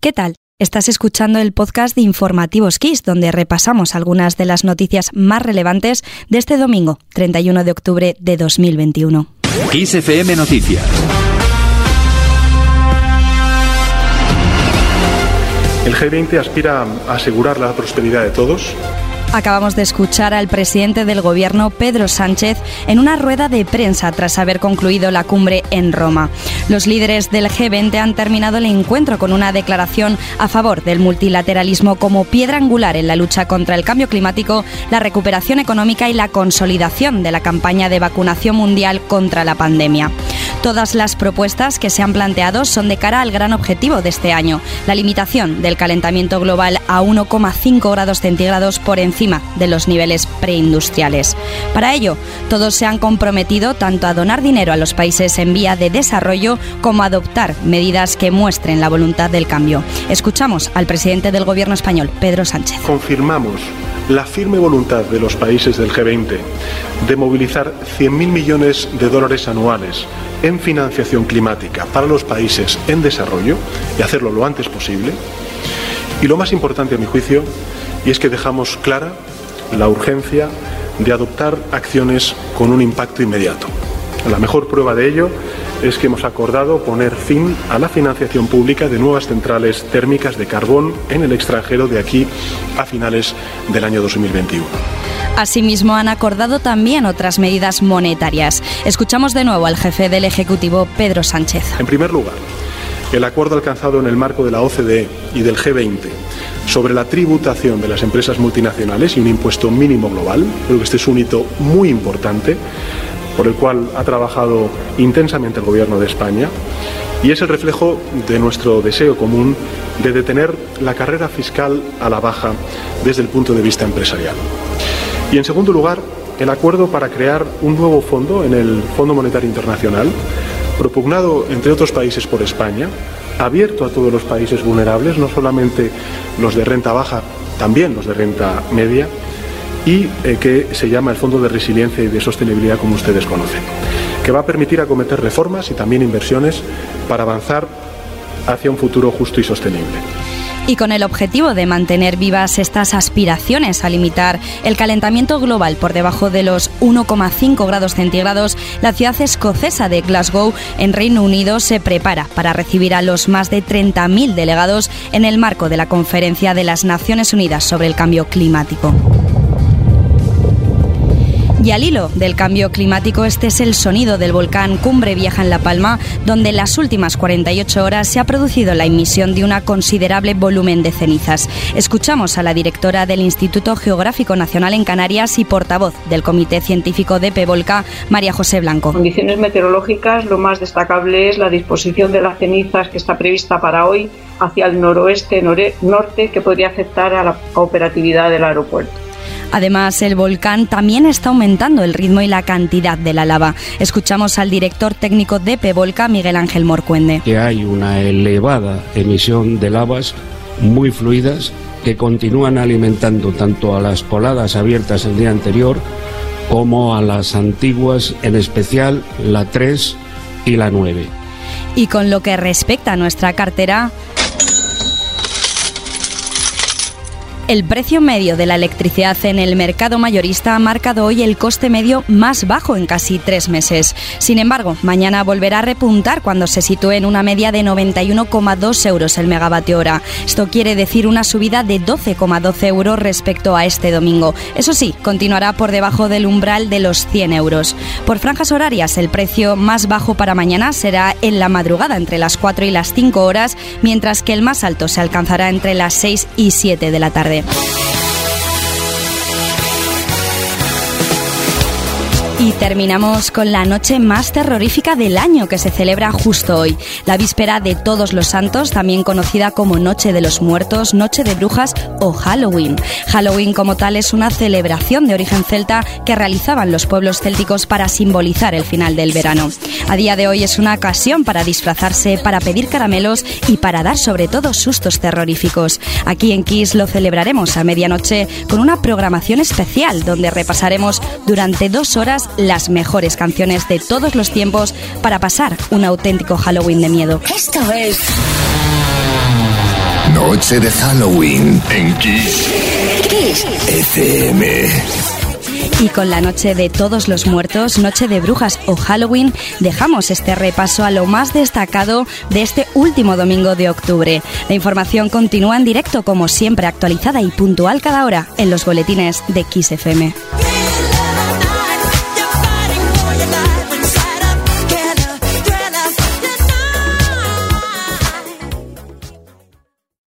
¿Qué tal? Estás escuchando el podcast de Informativos Kiss, donde repasamos algunas de las noticias más relevantes de este domingo, 31 de octubre de 2021. Kiss FM Noticias. El G20 aspira a asegurar la prosperidad de todos Acabamos de escuchar al presidente del gobierno, Pedro Sánchez, en una rueda de prensa tras haber concluido la cumbre en Roma. Los líderes del G20 han terminado el encuentro con una declaración a favor del multilateralismo como piedra angular en la lucha contra el cambio climático, la recuperación económica y la consolidación de la campaña de vacunación mundial contra la pandemia. Todas las propuestas que se han planteado son de cara al gran objetivo de este año, la limitación del calentamiento global a 1,5 grados centígrados por encima de los niveles preindustriales. Para ello, todos se han comprometido tanto a donar dinero a los países en vía de desarrollo como a adoptar medidas que muestren la voluntad del cambio. Escuchamos al presidente del Gobierno español, Pedro Sánchez. Confirmamos la firme voluntad de los países del G20 de movilizar 100.000 millones de dólares anuales en financiación climática para los países en desarrollo y hacerlo lo antes posible. Y lo más importante a mi juicio, y es que dejamos clara la urgencia de adoptar acciones con un impacto inmediato. La mejor prueba de ello es que hemos acordado poner fin a la financiación pública de nuevas centrales térmicas de carbón en el extranjero de aquí a finales del año 2021. Asimismo, han acordado también otras medidas monetarias. Escuchamos de nuevo al jefe del Ejecutivo, Pedro Sánchez. En primer lugar, el acuerdo alcanzado en el marco de la OCDE y del G20 sobre la tributación de las empresas multinacionales y un impuesto mínimo global. Creo que este es un hito muy importante por el cual ha trabajado intensamente el Gobierno de España y es el reflejo de nuestro deseo común de detener la carrera fiscal a la baja desde el punto de vista empresarial. Y en segundo lugar, el acuerdo para crear un nuevo fondo en el Fondo Monetario Internacional, propugnado entre otros países por España, abierto a todos los países vulnerables, no solamente los de renta baja, también los de renta media, y eh, que se llama el Fondo de Resiliencia y de Sostenibilidad, como ustedes conocen, que va a permitir acometer reformas y también inversiones para avanzar hacia un futuro justo y sostenible y con el objetivo de mantener vivas estas aspiraciones a limitar el calentamiento global por debajo de los 1,5 grados centígrados, la ciudad escocesa de Glasgow, en Reino Unido, se prepara para recibir a los más de 30.000 delegados en el marco de la Conferencia de las Naciones Unidas sobre el Cambio Climático. Y al hilo del cambio climático, este es el sonido del volcán Cumbre Vieja en La Palma, donde en las últimas 48 horas se ha producido la emisión de una considerable volumen de cenizas. Escuchamos a la directora del Instituto Geográfico Nacional en Canarias y portavoz del Comité Científico de Pevolca, María José Blanco. Condiciones meteorológicas, lo más destacable es la disposición de las cenizas que está prevista para hoy hacia el noroeste norte que podría afectar a la operatividad del aeropuerto. Además, el volcán también está aumentando el ritmo y la cantidad de la lava. Escuchamos al director técnico de Pevolca, Miguel Ángel Morcuende. Que hay una elevada emisión de lavas muy fluidas que continúan alimentando tanto a las coladas abiertas el día anterior como a las antiguas, en especial la 3 y la 9. Y con lo que respecta a nuestra cartera, El precio medio de la electricidad en el mercado mayorista ha marcado hoy el coste medio más bajo en casi tres meses. Sin embargo, mañana volverá a repuntar cuando se sitúe en una media de 91,2 euros el megavatio hora. Esto quiere decir una subida de 12,12 euros respecto a este domingo. Eso sí, continuará por debajo del umbral de los 100 euros. Por franjas horarias, el precio más bajo para mañana será en la madrugada entre las 4 y las 5 horas, mientras que el más alto se alcanzará entre las 6 y 7 de la tarde. Bye. Y terminamos con la noche más terrorífica del año que se celebra justo hoy, la víspera de Todos los Santos, también conocida como Noche de los Muertos, Noche de Brujas o Halloween. Halloween como tal es una celebración de origen celta que realizaban los pueblos célticos para simbolizar el final del verano. A día de hoy es una ocasión para disfrazarse, para pedir caramelos y para dar sobre todo sustos terroríficos. Aquí en Kiss lo celebraremos a medianoche con una programación especial donde repasaremos durante dos horas las mejores canciones de todos los tiempos para pasar un auténtico Halloween de miedo. Esto es Noche de Halloween en Kiss. Kiss. FM. Y con la Noche de Todos los Muertos, Noche de Brujas o Halloween, dejamos este repaso a lo más destacado de este último domingo de octubre. La información continúa en directo, como siempre, actualizada y puntual cada hora en los boletines de XFM.